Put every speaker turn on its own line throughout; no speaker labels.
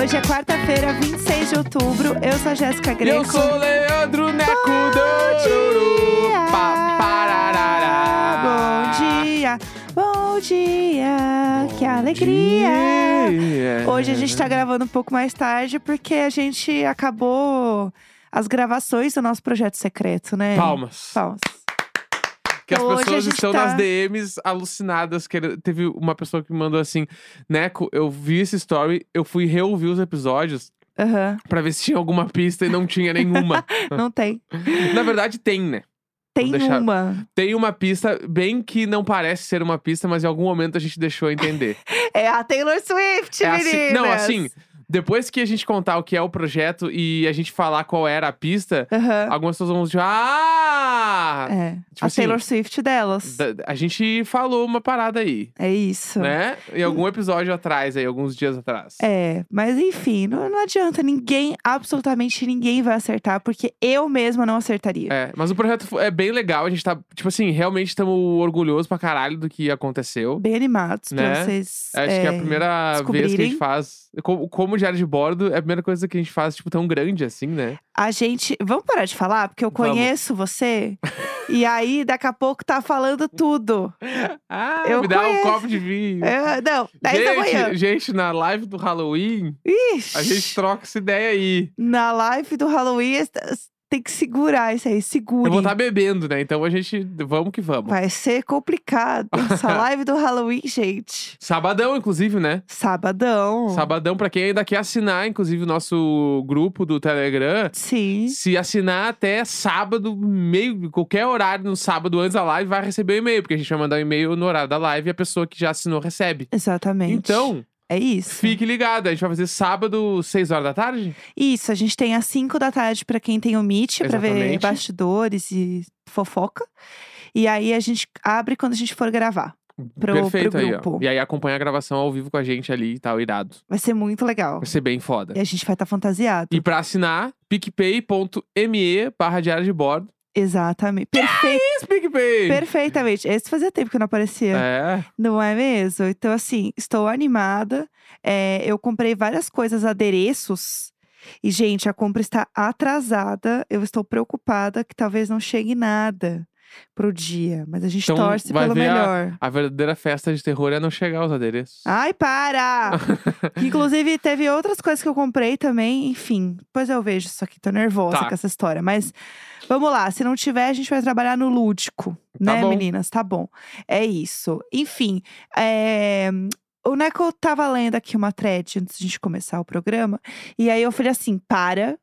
Hoje é quarta-feira, 26 de outubro. Eu sou a Jéssica Greco.
eu sou o Leandro Neco
Bom bom dia, que alegria.
dia.
Hoje a gente tá gravando um pouco mais tarde porque a gente acabou as gravações do nosso projeto secreto, né?
Palmas.
Palmas.
Que as
a
pessoas estão
tá-
nas DMs alucinadas. querendo- Teve uma pessoa que me mandou assim: Neco, eu vi esse story, eu fui reouvir os episódios
Aham,
pra ver se tinha alguma pista e não tinha nenhuma.
não tem.
Na verdade, tem, né?
Tem
deixar-
uma.
Tem uma pista, bem que não parece ser uma pista, mas em algum momento a gente deixou entender.
É a Taylor Swift,
É assim- não, assim, depois que a gente contar o que é o projeto e a gente falar qual era a pista,
Aham.
algumas pessoas vão dizer, ah!
É,
Tipo
a
assim,
Taylor Swift delas.
da- A gente falou uma parada aí,
É isso.
né? Em algum episódio atrás, aí, alguns dias atrás.
É, mas enfim, não, não adianta. Ninguém, absolutamente ninguém vai acertar, porque eu mesma não acertaria.
É, mas o projeto fo- é bem legal, a gente tá, tipo assim, realmente estamos orgulhosos pra caralho do que aconteceu.
Bem animados pra
Né?
vocês.
Acho que é a primeira vez que a
descobrirem.
gente faz. Como, como diário de bordo, é a primeira coisa que a gente faz, tipo, tão grande assim, né?
A gente. Vamos parar de falar, porque eu
Vamos.
conheço você. e aí, daqui a pouco tá falando tudo.
Ah,
Eu
me dá
conheço.
um copo de vinho.
É, não, 10 da manhã.
gente, gente, na live do Halloween,
Ixi,
a gente troca essa ideia aí.
Na live do Halloween, tem que segurar isso aí. Segure.
Eu vou estar bebendo, né? Então a gente. Vamos que vamos.
Vai ser complicado. Essa live do Halloween, gente.
Sabadão, inclusive, né?
Sabadão.
Sabadão, pra quem ainda quer assinar, inclusive, o nosso grupo do Telegram.
Sim.
Se assinar até sábado, meio, qualquer horário no sábado antes da live, vai receber o e-mail, porque a gente vai mandar um e-mail no horário da live e a pessoa que já assinou recebe.
Exatamente.
Então,
É isso.
fique ligado. A gente vai fazer sábado, 6 horas da tarde?
Isso, a gente tem às 5 da tarde pra quem tem o Meet, pra ver bastidores e fofoca. E aí a gente abre quando a gente for gravar. Pro-
Perfeito
pro
aí,
grupo.
ó. E aí acompanha a gravação ao vivo com a gente ali e tal, irado.
Vai ser muito legal.
Vai ser bem foda.
E a gente vai estar fantasiado.
E pra assinar, picpay.me barra diário de bordo.
Exatamente. Perfeito,
Isso, PicPay!
perfeitamente. Esse fazia tempo que não aparecia.
É.
Não é mesmo? Então, assim, estou animada. É, eu comprei várias coisas, adereços. E, gente, a compra está atrasada. Eu estou preocupada que talvez não chegue nada pro dia. Mas a gente
Então,
torce
vai
pelo
ver a-
melhor.
A verdadeira festa de terror é não chegar aos adereços.
Ai, para! Inclusive, teve outras coisas que eu comprei também. Enfim, depois eu vejo isso aqui. Tô nervosa
Tá.
com essa história. Mas vamos lá. Se não tiver, a gente vai trabalhar no lúdico.
Tá
né,
bom.
meninas? Tá bom. É isso. Enfim, é, o Neco tava lendo aqui uma thread antes de a gente começar o programa. E aí eu falei assim: para.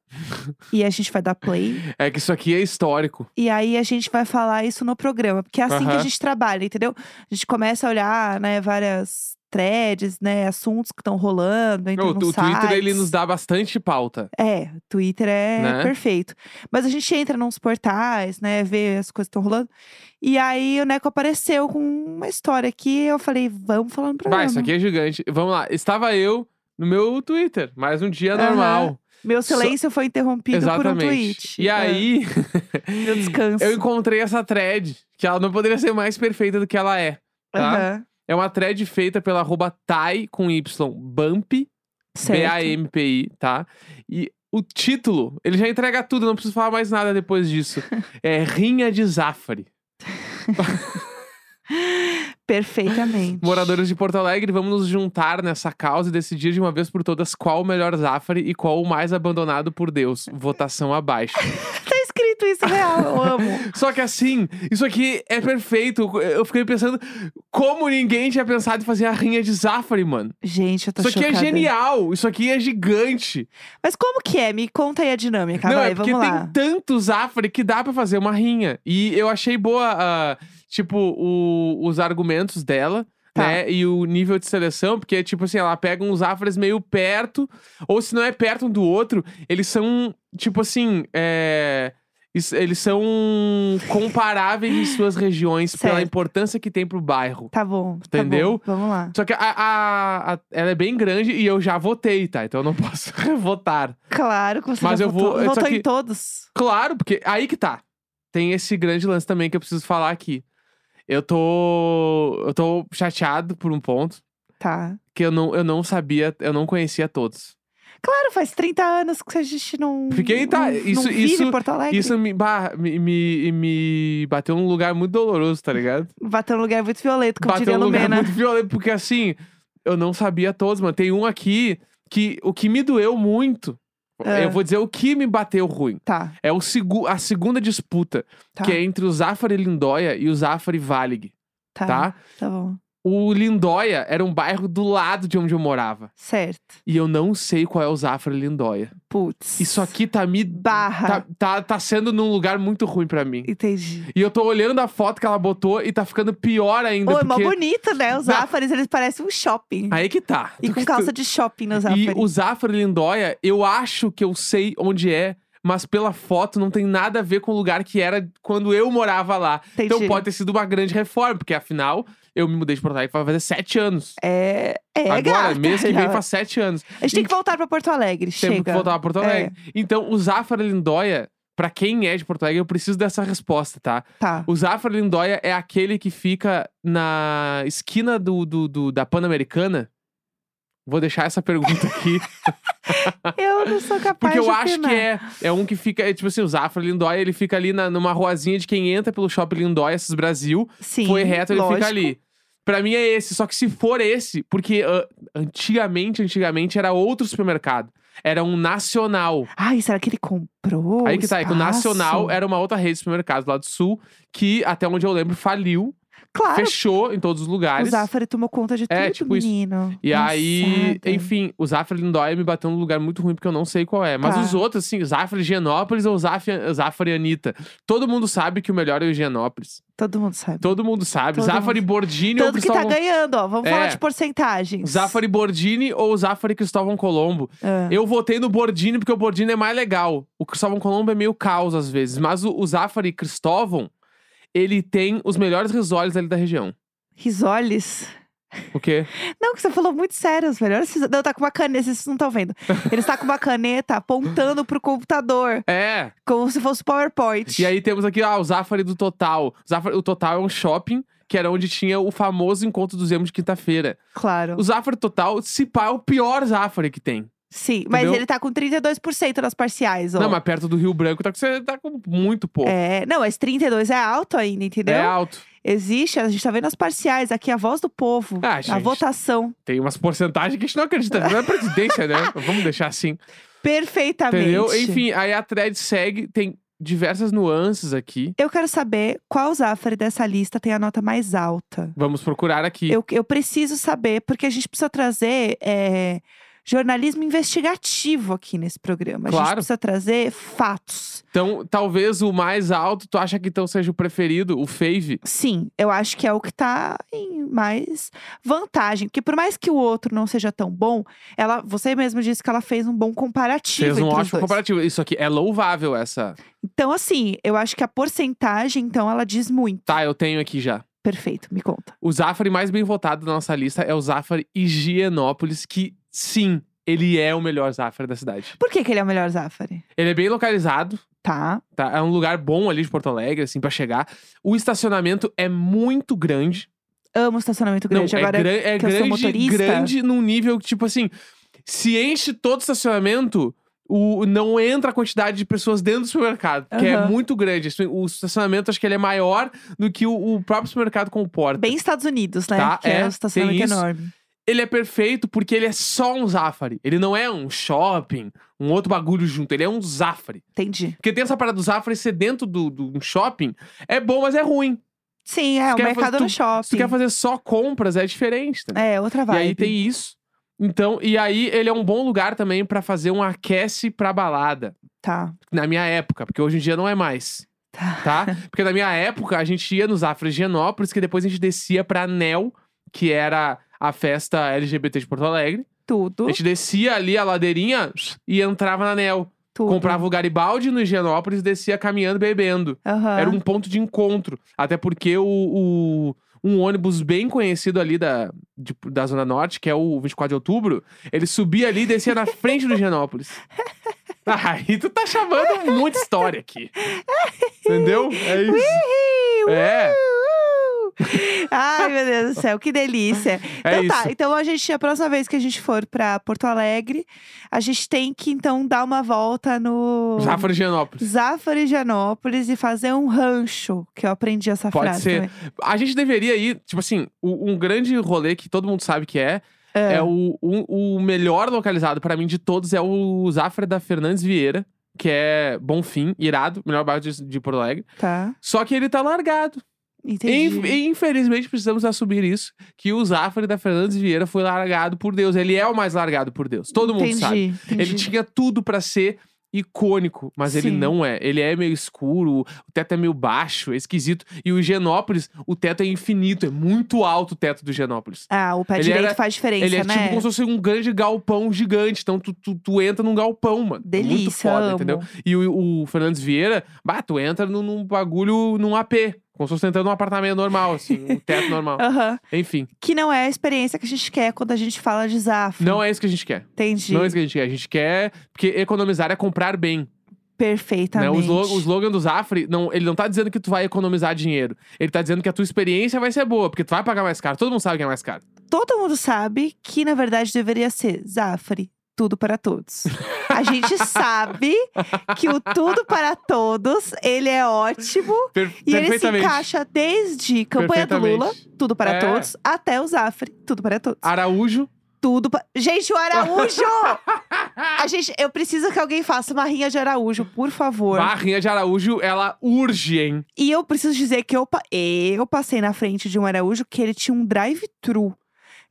e a gente vai dar play.
É que isso aqui é histórico.
E aí a gente vai falar isso no programa, porque é assim que a gente trabalha, entendeu? A gente começa a olhar, né, várias threads, né, assuntos que estão rolando, entra
o, o Twitter, ele nos dá bastante pauta.
É, Twitter é
Né?
perfeito. Mas a gente entra nos portais, né, vê as coisas que estão rolando. E aí o Neco apareceu com uma história aqui, eu falei, vamos falar no programa.
Vai, isso aqui é gigante. Vamos lá. Estava eu no meu Twitter, mais um dia
Aham.
normal.
Meu silêncio foi interrompido por um
Exatamente.
tweet.
E
É,
aí,
meu descanso.
eu encontrei essa thread, que ela não poderia ser mais perfeita do que ela é. Tá?
Aham,
É uma thread feita pela arroba com Y, Bump. B-A-M-P-I, tá? E o título, ele já entrega tudo, não preciso falar mais nada depois disso. É Rinha de Zafari.
Perfeitamente.
Moradores de Porto Alegre, vamos nos juntar nessa causa e decidir de uma vez por todas qual o melhor Zafari e qual o mais abandonado por Deus. Votação abaixo.
Escrito isso real, eu amo.
Só que assim, isso aqui é perfeito. Eu fiquei pensando como ninguém tinha pensado em fazer a rinha de Zafari, mano.
Gente, eu tô
Isso aqui
chocada.
é genial, isso aqui é gigante.
Mas como que é? Me conta aí a dinâmica,
Não,
vai,
é porque
vamos
tem
lá.
tanto Zafari que dá pra fazer uma rinha. E eu achei boa, ah, tipo, o- os argumentos dela.
Tá.
Né? E o nível de seleção, porque, tipo assim, ela pega uns Zafras meio perto, ou se não é perto um do outro, eles são, tipo assim, é, Eles são comparáveis em suas regiões pela
Certo.
importância que tem pro bairro.
Tá bom. tá
Entendeu?
bom, Vamos lá.
Só que a, a- a- ela é bem grande e eu já votei, tá? Então eu não posso revotar.
Claro que você
Mas eu
votou.
vou-
votou
que-
em todos.
Claro, porque aí que tá. Tem esse grande lance também que eu preciso falar aqui. Eu tô. Eu tô chateado por um ponto.
Tá.
Que eu não, eu não sabia, eu não conhecia todos.
Claro, faz 30 anos que a gente não.
Fiquei, tá,
não,
isso-
não
isso-
em Porto Alegre.
Isso me, bah, me, me, me bateu num lugar muito doloroso, tá ligado?
Bateu num lugar muito violento, como
bateu
diria
num lugar
Lumena.
muito violento, porque assim, eu não sabia todos, mano. Tem um aqui que o que me doeu muito.
É.
Eu vou dizer o que me bateu ruim.
Tá,
É o segu a segunda disputa,
tá.
que é entre o Zafari Lindóia e o Zafari Valig,
tá,
tá?
tá bom.
O Lindóia era um bairro do lado de onde eu morava.
Certo.
E eu não sei qual é o Zafari Lindóia.
Putz.
Isso aqui tá me.
Barra.
Tá, tá, tá sendo num lugar muito ruim pra mim.
Entendi.
E eu tô olhando a foto que ela botou e tá ficando pior ainda.
Ô, é mó
porque...
bonito, né? Os. Zafares, eles parecem um shopping.
Aí que tá.
E com calça de shopping no
E
Zafari.
o Zafari Lindóia, eu acho que eu sei onde é, mas pela foto não tem nada a ver com o lugar que era quando eu morava lá. Então
Entendi.
pode ter sido uma grande reforma, porque afinal eu me mudei de Porto Alegre vai fazer sete anos.
É, é
Agora,
gata.
mês que vem faz sete anos.
A gente tem que voltar pra Porto Alegre,
Temos
chega.
que voltar pra Porto Alegre. Então, o Zafari Lindóia, pra quem é de Porto Alegre, eu preciso dessa resposta, tá?
Tá.
O Zafari Lindóia é aquele que fica na esquina do, do, do- da Pan-Americana. Vou deixar essa pergunta aqui.
Eu não sou capaz
Porque eu
de
acho que é. É um que fica. É, tipo assim, o Zafra Lindóia, ele fica ali na, numa ruazinha de quem entra pelo Shopping Lindóia, esses Brasil.
Sim,
foi reto, ele
lógico.
fica ali. Pra mim é esse. Só que se for esse, porque ah, antigamente, antigamente era outro supermercado. Era um nacional.
Ai, será que ele comprou?
Aí que tá, é que o nacional era uma outra rede de supermercados lá do sul, que até onde eu lembro faliu,
Claro,
fechou em todos os
o
lugares.
Zafari tomou conta de tudo,
É, tipo isso.
menino.
E aí,
Passada.
enfim, o Zafra Lindóia me bateu num lugar muito ruim porque eu não sei qual é. Mas
Tá.
os outros, assim, Zafra Higienópolis ou Zafra e Anitta. Todo mundo sabe que o melhor é o Higienópolis.
Todo mundo sabe.
Todo mundo sabe.
Todo
Zafra e
mundo.
Bordini ou
Tanto que tá
Cristóvão...
ganhando, ó. Vamos
É.
falar de porcentagens.
Zafra e Bordini ou Zafra e Cristóvão Colombo.
Ah,
Eu votei no Bordini porque o Bordini é mais legal. O Cristóvão Colombo é meio caos às vezes. Mas o, o Zafra e Cristóvão, ele tem os melhores risoles ali da região.
Risoles.
O quê?
Não, que você falou muito sério, os melhores risoles. Não, tá com uma caneta, vocês não estão vendo. Ele está com uma caneta apontando pro computador,
É,
como se fosse PowerPoint.
E aí temos aqui, ah, o Zafari do Total. O, Zafari, o Total é um shopping que era onde tinha o famoso encontro dos emos de quinta-feira.
Claro.
O Zafari Total, se pá, é o pior Zafari que tem.
Sim, mas
Entendeu?
ele tá com 32% nas parciais, ó.
Não, mas perto do Rio Branco tá, com- você tá com muito pouco.
É, não, mas 32 é alto ainda, entendeu?
É alto.
Existe, a gente tá vendo as parciais aqui, a voz do povo,
Ah,
a
gente.
votação.
Tem umas porcentagens que a gente não acredita. Não é presidência, né? Vamos deixar assim.
Perfeitamente.
Entendeu? Enfim, aí a thread segue, tem diversas nuances aqui.
Eu quero saber qual Zafari dessa lista tem a nota mais alta.
Vamos procurar aqui.
Eu, eu preciso saber, porque a gente precisa trazer é, jornalismo investigativo aqui nesse programa. A gente
Claro.
precisa trazer fatos.
Então, talvez o mais alto, tu acha que então seja o preferido, o fave?
Sim, eu acho que é o que tá em mais vantagem. Porque por mais que o outro não seja tão bom, ela, você mesmo disse que ela fez um bom comparativo.
Fez um ótimo comparativo. Isso aqui é louvável, essa.
Então, assim, eu acho que a porcentagem, então, ela diz muito.
Tá, eu tenho aqui já.
Perfeito, me conta.
O Zafari mais bem votado da nossa lista é o Zafari Higienópolis, que sim, ele é o melhor Zafari da cidade.
Por que, que ele é o melhor Zafari?
Ele é bem localizado,
Tá.
tá? É um lugar bom ali de Porto Alegre, assim, pra chegar. O estacionamento é muito grande.
Amo estacionamento grande.
Não,
Agora,
é, gran- é
que eu sou
grande,
motorista-
grande num nível que, tipo assim, se enche todo o estacionamento, o, não entra a quantidade de pessoas dentro do supermercado, que é muito grande. Assim, O estacionamento, acho que ele é maior do que o, o próprio supermercado comporta.
bem Estados Unidos, né?
Tá,
que é,
é,
um estacionamento
isso. Ele é perfeito porque ele é só um Zafari. Ele não é um shopping, um outro bagulho junto. Ele é um Zafari.
Entendi.
Porque tem essa parada do Zafari ser dentro do, do um shopping. É bom, mas é ruim.
Sim, é,
Se
o mercado
fazer-
no
Se
shopping.
tu quer fazer só compras, é diferente. Né?
É, outra
e
vibe.
aí tem isso. Então, e aí ele é um bom lugar também pra fazer um aquece pra balada.
Tá,
Na minha época, porque hoje em dia não é mais.
tá.
Tá? porque na minha época a gente ia nos Zafra Higienópolis, que depois a gente descia pra NEL, que era a festa LGBT de Porto Alegre.
Tudo.
A gente descia ali a ladeirinha e entrava na NEL.
Tudo.
Comprava o Garibaldi no Higienópolis e descia caminhando bebendo.
Aham.
Era um ponto de encontro. Até porque o, o- um ônibus bem conhecido ali da, de- da Zona Norte, que é o 24 de outubro, ele subia ali e descia na frente do Higienópolis. Aí tu tá chamando muita história aqui. Entendeu? É isso. É.
Ai, meu Deus do céu, que delícia.
É
então tá,
isso.
então a gente, a próxima vez que a gente for pra Porto Alegre, a gente tem que então dar uma volta no
Zafra Higienópolis.
Zafra e Janópolis e fazer um rancho, que eu aprendi essa
Pode
frase
ser.
também.
A gente deveria ir, tipo assim, um grande rolê que todo mundo sabe que é,
É.
é o, o, o melhor localizado pra mim de todos é o Zafra da Fernandes Vieira, que é Bonfim, irado, melhor bairro de, de Porto Alegre.
Tá,
Só que ele tá largado.
Entendi.
Inf- infelizmente precisamos assumir isso, que o Zafra da Fernandes Vieira foi largado por Deus. Ele é o mais largado por Deus. Todo mundo
entendi,
sabe.
Entendi.
Ele tinha tudo pra ser icônico, mas ele
Sim.
não é. Ele é meio escuro, o teto é meio baixo, é esquisito. E o Higienópolis, o teto é infinito, é muito alto o teto do Higienópolis.
Ah, o pé
Ele
direito
era-
faz diferença,
Ele é
né?
tipo como se fosse um grande galpão gigante. Então tu, tu, tu entra num galpão, mano. É Muito
Delícia,
foda,
amo.
entendeu? E o, o Fernandes Vieira, bah, tu entra num, num bagulho, num AP. Como se fosse entrando num apartamento normal, assim, um teto normal.
Aham.
Enfim,
Que não é a experiência que a gente quer quando a gente fala de Zafra.
não é isso que a gente quer.
Entendi.
Não é isso que a gente quer. A gente quer. Porque economizar é comprar bem. Né?
Perfeitamente.
O, slo- o slogan do Zafre, não, ele não tá dizendo que tu vai economizar dinheiro. Ele tá dizendo que a tua experiência vai ser boa, porque tu vai pagar mais caro. Todo mundo sabe que é mais caro.
Todo mundo sabe que, na verdade, deveria ser Zafre, tudo para todos. A gente sabe que o tudo para todos, ele é ótimo.
Per-
E ele se encaixa desde campanha do Lula, tudo para
É.
todos, até o Zafre, tudo para todos.
Araújo.
Tudo para... Gente, o Araújo! a gente, eu preciso que alguém faça uma rinha de Araújo, por favor.
Barrinha de Araújo, ela urge, hein?
E eu preciso dizer que eu, pa- eu passei na frente de um Araújo que ele tinha um drive-thru.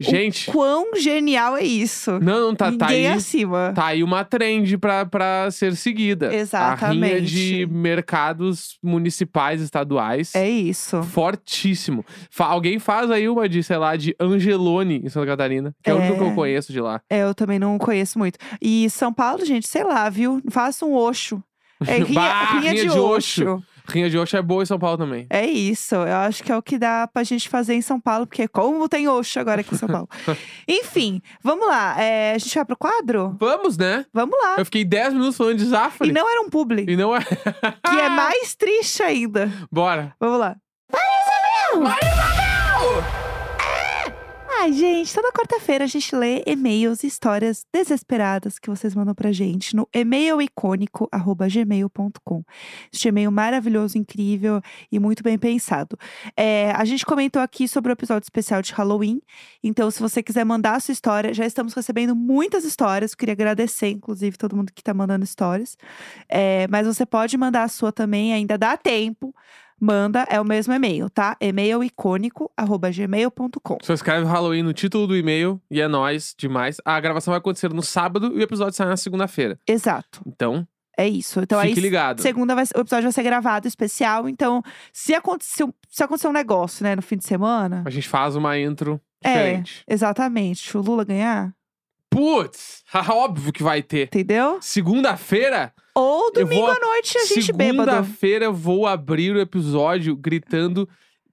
Gente,
Quão genial é isso?
não, não tá, tá
Ninguém
aí.
acima.
Tá aí uma trend pra, pra ser seguida. A rinha
Exatamente.
de mercados municipais, estaduais.
É isso.
Fortíssimo. Fa- alguém faz aí uma de, sei lá, de Angelone em Santa Catarina. Que é, o único que
É.
eu conheço de lá.
É, eu também não conheço muito. E São Paulo, gente, sei lá, viu? Faça um Oxo. É, rinha,
Bah,
rinha
rinha
de,
de
Oxo.
Oxo. Rinha de Oxo é boa em São Paulo também.
É isso. Eu acho que é o que dá pra gente fazer em São Paulo, porque como tem Oxo agora aqui em São Paulo. Enfim, vamos lá. É, a gente vai pro quadro?
Vamos, né?
Vamos lá.
Eu fiquei 10 minutos falando de Zafre.
E não era um publi,
E não é.
que é mais triste ainda.
Bora.
Vamos lá. Ai, gente, toda quarta-feira a gente lê e-mails e histórias desesperadas que vocês mandam pra gente no e-mailicônico.gmail.com. Este e-mail maravilhoso, incrível e muito bem pensado. É, a gente comentou aqui sobre o episódio especial de Halloween, então se você quiser mandar a sua história, já estamos recebendo muitas histórias, queria agradecer, inclusive, todo mundo que tá mandando histórias. É, mas você pode mandar a sua também, ainda dá tempo. Manda, é o mesmo e-mail, tá? e-mailicônico.gmail.com.
Só escreve Halloween no título do e-mail e é nóis demais. A gravação vai acontecer no sábado e o episódio sai na segunda-feira.
Exato,
Então,
é isso. Então
fique
aí,
ligado.
segunda vai, o episódio vai ser gravado especial. Então, se acontecer, um- se acontecer um negócio, né, no fim de semana.
A gente faz uma intro
É.
diferente.
Exatamente. O Lula ganhar,
Putz! Óbvio que vai ter.
entendeu?
Segunda-feira,
Ou domingo
vou-
à noite a gente bêbado.
segunda-feira eu vou abrir o episódio gritando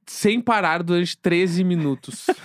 sem parar durante 13 minutos.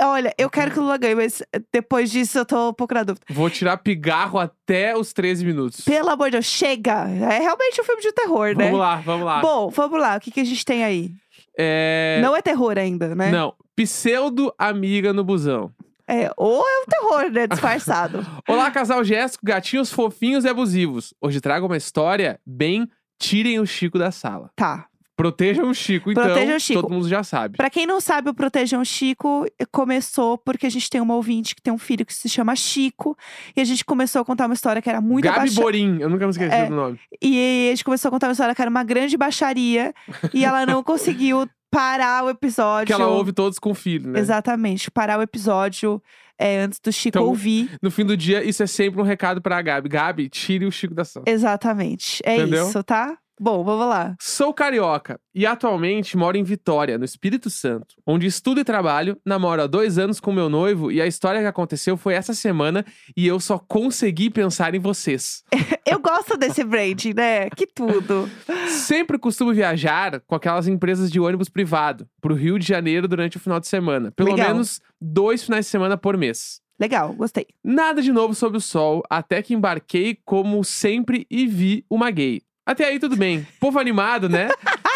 Olha, eu quero que o Lula ganhe, mas depois disso eu tô um pouco na dúvida.
vou tirar pigarro até os 13 minutos.
Pelo amor de Deus, chega! É realmente um filme de terror, né?
Vamos lá, vamos lá.
Bom, vamos lá. O que, que a gente tem aí?
É...
Não é terror ainda, né?
Não. Pseudo amiga no busão.
É, ou é um terror, né? Disfarçado.
Olá, casal Jéssico, gatinhos fofinhos e abusivos. Hoje trago uma história bem tirem o Chico da sala.
tá.
Protejam o Chico, então.
Protejam o Chico.
Todo mundo já sabe.
Pra quem não sabe, o Protejam Chico começou porque a gente tem uma ouvinte que tem um filho que se chama Chico. E a gente começou a contar uma história que era muito
Gabi
abaixada.
Borim, eu nunca me esqueci
É.
do nome.
E a gente começou a contar uma história que era uma grande baixaria. e ela não conseguiu parar o episódio.
Que ela ouve todos com o filho, né?
Exatamente, parar o episódio é, antes do Chico
Então,
ouvir.
No fim do dia, isso é sempre um recado pra Gabi. Gabi, tire o Chico da sala.
Exatamente. É
Entendeu?
isso, tá? Bom, vamos lá.
Sou carioca e atualmente moro em Vitória, no Espírito Santo, onde estudo e trabalho, namoro há dois anos com meu noivo e a história que aconteceu foi essa semana e eu só consegui pensar em vocês.
Eu gosto desse branding, né? Que tudo.
Sempre costumo viajar com aquelas empresas de ônibus privado pro Rio de Janeiro durante o final de semana. Pelo
Legal.
menos dois finais de semana por mês.
Legal, gostei.
Nada de novo sob o sol, até que embarquei como sempre e vi uma gay. Até aí tudo bem. Povo animado, né?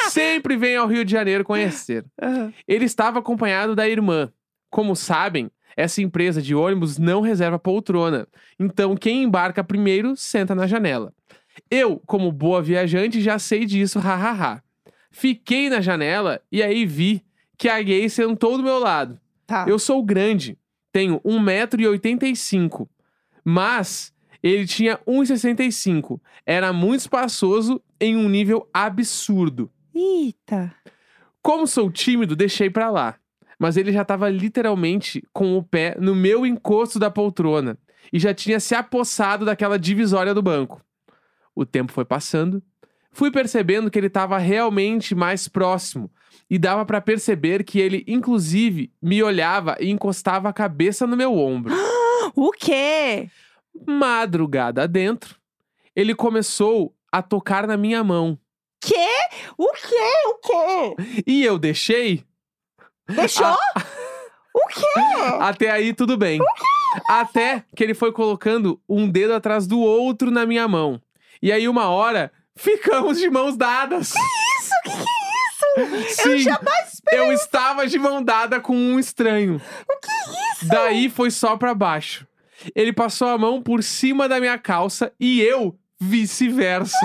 sempre vem ao Rio de Janeiro conhecer.
Aham.
Ele estava acompanhado da irmã. Como sabem, essa empresa de ônibus não reserva poltrona. Então, quem embarca primeiro senta na janela. Eu, como boa viajante, já sei disso, hahaha. Fiquei na janela e aí vi que a gay sentou do meu lado.
Tá.
Eu sou grande, tenho 1,85m, mas ele tinha 1,65m. Era muito espaçoso em um nível absurdo.
Eita.
Como sou tímido, deixei pra lá. Mas ele já tava literalmente com o pé no meu encosto da poltrona e já tinha se apossado daquela divisória do banco. O tempo foi passando, fui percebendo que ele estava realmente mais próximo e dava pra perceber que ele inclusive me olhava e encostava a cabeça no meu ombro.
O quê?
Madrugada dentro, ele começou a tocar na minha mão
Quê? O quê? O quê?
e eu deixei
Deixou? O quê?
Até aí, tudo bem. Até que ele foi colocando um dedo atrás do outro na minha mão. E aí, uma hora, ficamos de mãos dadas.
Isso? O que, que é isso?
Sim,
Eu jamais esperei.
eu estava de mão dada com um estranho.
O que é isso?
Daí foi só pra baixo. Ele passou a mão por cima da minha calça e eu vice-versa.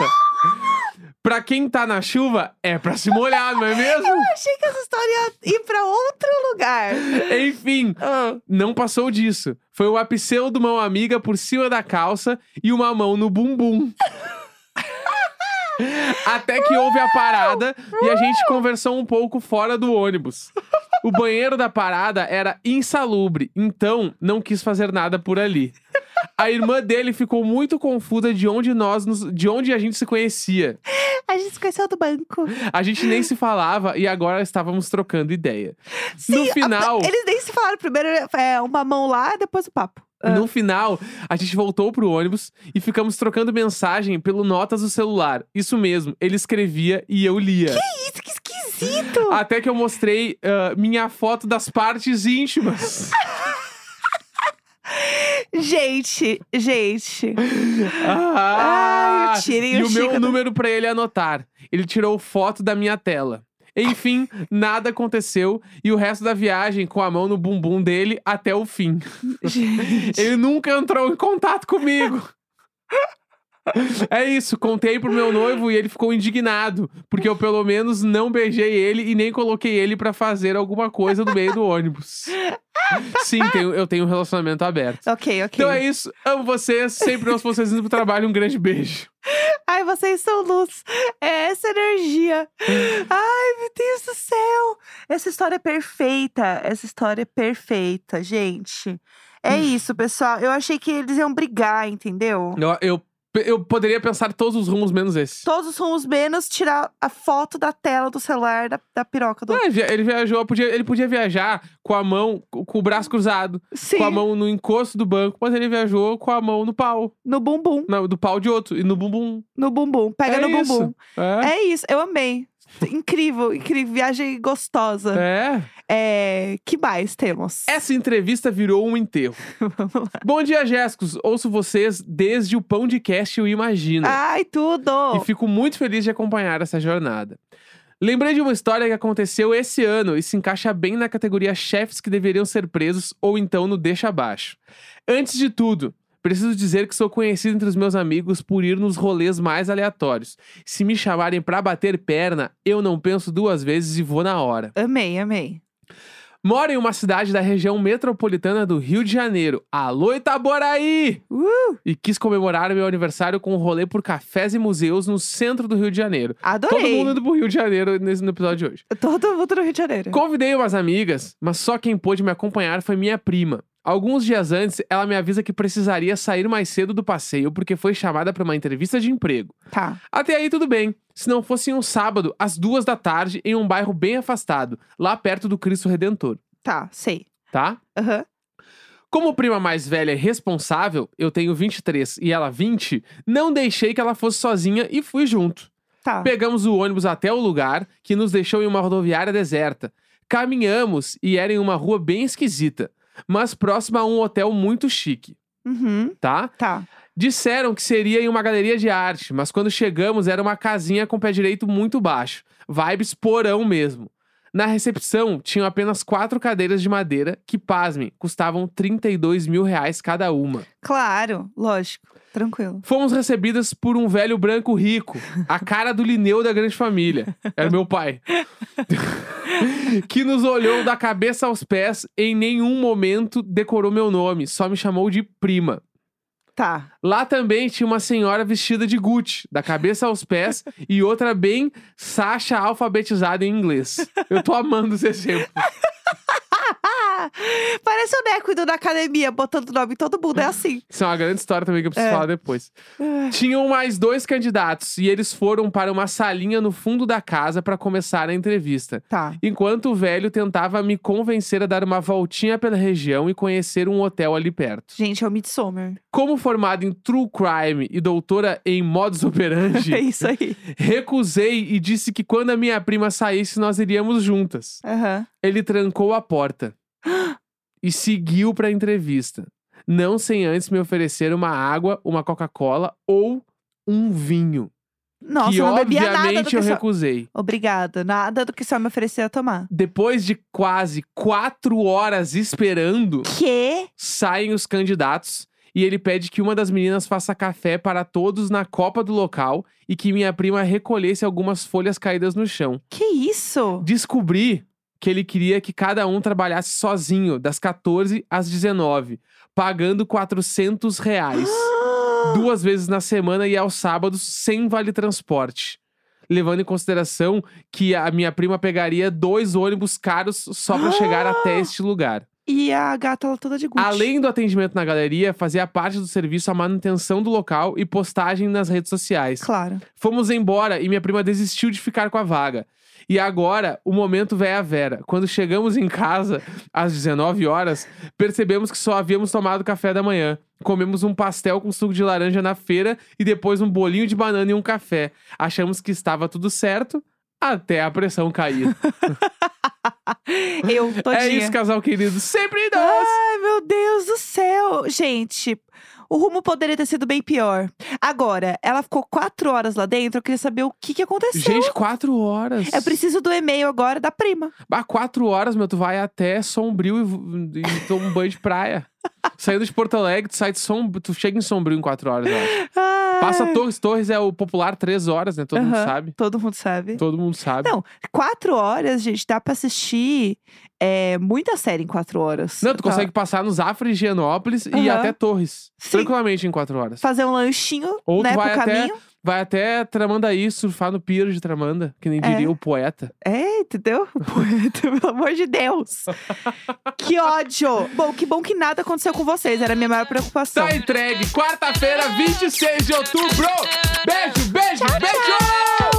Pra quem tá na chuva, é pra se molhar, não é mesmo?
Eu achei que essa história ia ir pra outro lugar.
Enfim,
Ah,
não passou disso. Foi uma pseudo mão amiga por cima da calça e uma mão no bumbum. Até que houve a parada e a gente conversou um pouco fora do ônibus. O banheiro da parada era insalubre, então não quis fazer nada por ali. A irmã dele ficou muito confusa de onde nós nos- de onde a gente se conhecia.
a gente se conheceu do banco.
A gente nem se falava e agora estávamos trocando ideia.
Sim,
no final,
Eles nem se falaram. Primeiro é uma mão lá, depois o papo. Ah.
No final, a gente voltou pro ônibus e ficamos trocando mensagem pelo notas do celular. Isso mesmo, ele escrevia e eu lia.
Isso, que esquisito.
Até que eu mostrei ah, minha foto das partes íntimas.
Gente, gente.
Ah,
Ai, tirem
e
o
o meu
Chico do-
número pra ele anotar. Ele tirou foto da minha tela. Enfim, nada aconteceu e o resto da viagem com a mão no bumbum dele até o fim.
gente.
Ele nunca entrou em contato comigo. É isso, contei pro meu noivo e ele ficou indignado, porque eu pelo menos não beijei ele e nem coloquei ele pra fazer alguma coisa no meio do ônibus. Sim, tenho- eu tenho um relacionamento aberto.
Ok, ok.
Então é isso, amo vocês, sempre ouço vocês indo pro trabalho, um grande beijo.
Ai, vocês são luz. É essa energia. Ai, meu Deus do céu. Essa história é perfeita. Essa história é perfeita, gente. É isso, pessoal. Eu achei que eles iam brigar, entendeu?
Eu, eu, eu poderia pensar todos os rumos menos esse.
Todos os rumos menos tirar a foto da tela do celular da, da piroca do.
Não, ele via- ele viajou, podia, ele podia viajar com a mão, com com o braço cruzado,
Sim,
com a mão no encosto do banco, mas ele viajou com a mão no pau.
no bumbum.
Não, do pau de outro. E no bumbum.
No bumbum. Pega
é
no
isso.
bumbum.
É.
É isso, eu amei. Incrível, incrível. Viagem gostosa.
É.
É, que mais temos?
Essa entrevista virou um enterro.
Vamos lá.
Bom dia, Jéssicos. Ouço vocês desde o Pão de Cast, eu imagino.
Ai, tudo!
E fico muito feliz de acompanhar essa jornada. Lembrei de uma história que aconteceu esse ano e se encaixa bem na categoria chefes que deveriam ser presos ou então no deixa abaixo. Antes de tudo, preciso dizer que sou conhecido entre os meus amigos por ir nos rolês mais aleatórios. Se me chamarem pra bater perna, eu não penso duas vezes e vou na hora.
Amei, amei.
Moro em uma cidade da região metropolitana do Rio de Janeiro. Alô, Itaboraí!
Uh,
E quis comemorar meu aniversário com um rolê por cafés e museus no centro do Rio de Janeiro.
adorei.
Todo mundo indo pro Rio de Janeiro nesse, no episódio de hoje.
Todo mundo no Rio de Janeiro.
Convidei umas amigas, mas só quem pôde me acompanhar foi minha prima. Alguns dias antes, ela me avisa que precisaria sair mais cedo do passeio porque foi chamada para uma entrevista de emprego.
Tá.
Até aí tudo bem. Se não fosse em um sábado, às duas da tarde, em um bairro bem afastado, lá perto do Cristo Redentor,
Tá, sei.
tá?
Aham.
Como prima mais velha e responsável, eu tenho 23 e ela 20, não deixei que ela fosse sozinha e fui junto.
Tá.
Pegamos o ônibus até o lugar, que nos deixou em uma rodoviária deserta. Caminhamos e era em uma rua bem esquisita, mas próxima a um hotel muito chique,
Uhum.
tá?
Tá.
Disseram que seria em uma galeria de arte, mas quando chegamos era uma casinha com pé direito muito baixo. Vibes porão mesmo. Na recepção, tinham apenas quatro cadeiras de madeira que, pasmem, custavam 32 mil reais cada uma.
Claro, lógico. Tranquilo.
Fomos recebidas por um velho branco rico, a cara do Lineu da grande família. Era meu pai. que nos olhou da cabeça aos pés, em nenhum momento decorou meu nome, só me chamou de prima.
Tá.
Lá também tinha uma senhora vestida de Gucci, da cabeça aos pés, e outra bem Sasha alfabetizada em inglês. Eu tô amando esse exemplo.
Parece o Neco indo na academia, botando nome em todo mundo. É assim.
Isso é uma grande história também que eu preciso
É.
falar depois.
Ah,
Tinham mais dois candidatos e eles foram para uma salinha no fundo da casa para começar a entrevista.
Tá.
Enquanto o velho tentava me convencer a dar uma voltinha pela região e conhecer um hotel ali perto.
Gente, é o Midsommar.
Como formada em True Crime e doutora em modus
É
operandi,
isso aí.
recusei e disse que quando a minha prima saísse nós iríamos juntas.
Aham.
Ele trancou a porta e seguiu para a entrevista, não sem antes me oferecer uma água, uma Coca-Cola ou um vinho,
Nossa,
que
eu não bebia nada
obviamente
que
eu
só...
recusei.
Obrigada. Nada do que só me oferecer a tomar.
Depois de quase quatro horas esperando,
Que?
saem os candidatos e ele pede que uma das meninas faça café para todos na copa do local e que minha prima recolhesse algumas folhas caídas no chão.
Que isso?
Descobri que ele queria que cada um trabalhasse sozinho, das 14 às 19, pagando 400 reais. duas vezes na semana e aos sábados, sem vale transporte. Levando em consideração que a minha prima pegaria dois ônibus caros só para chegar até este lugar.
E a gata ela toda de Gucci.
Além do atendimento na galeria, fazia parte do serviço a manutenção do local e postagem nas redes sociais.
Claro.
Fomos embora e minha prima desistiu de ficar com a vaga. E agora, o momento véia Vera. Quando chegamos em casa, às 19 horas, percebemos que só havíamos tomado café da manhã. Comemos um pastel com suco de laranja na feira e depois um bolinho de banana e um café. Achamos que estava tudo certo até a pressão cair.
Eu todinha.
é isso, casal querido. Sempre nós!
Ai, meu Deus do céu. Gente, o rumo poderia ter sido bem pior. Agora, ela ficou quatro horas lá dentro. Eu queria saber o que, que aconteceu.
Gente, quatro horas.
Eu preciso do e-mail agora da prima.
Bah, quatro horas, meu, tu vai até Sombrio e, e toma um banho de praia. Saindo de Porto Alegre, tu sai de Sombrio, tu chega em Sombrio em quatro horas, eu acho.
Ai.
Passa Torres, Torres é o popular três horas, né? Todo mundo
Aham,
sabe.
Todo mundo sabe.
Todo mundo sabe.
Não, quatro horas, gente, dá pra assistir é, muita série em quatro horas.
Não, tu
Tá.
consegue passar nos Afra e Higienópolis e até Torres.
Sim.
Tranquilamente em quatro horas.
Fazer um lanchinho,
Ou
né,
tu vai
pro
até,
caminho.
Vai até Tramandaí, surfar no pier de Tramanda, que nem
É.
diria o poeta.
É, entendeu? Poeta, pelo amor de Deus. que ódio. Bom, que bom que nada aconteceu com vocês. Era a minha maior preocupação.
Tá entregue, quarta-feira, 26 de outubro. Beijo, beijo, beijo!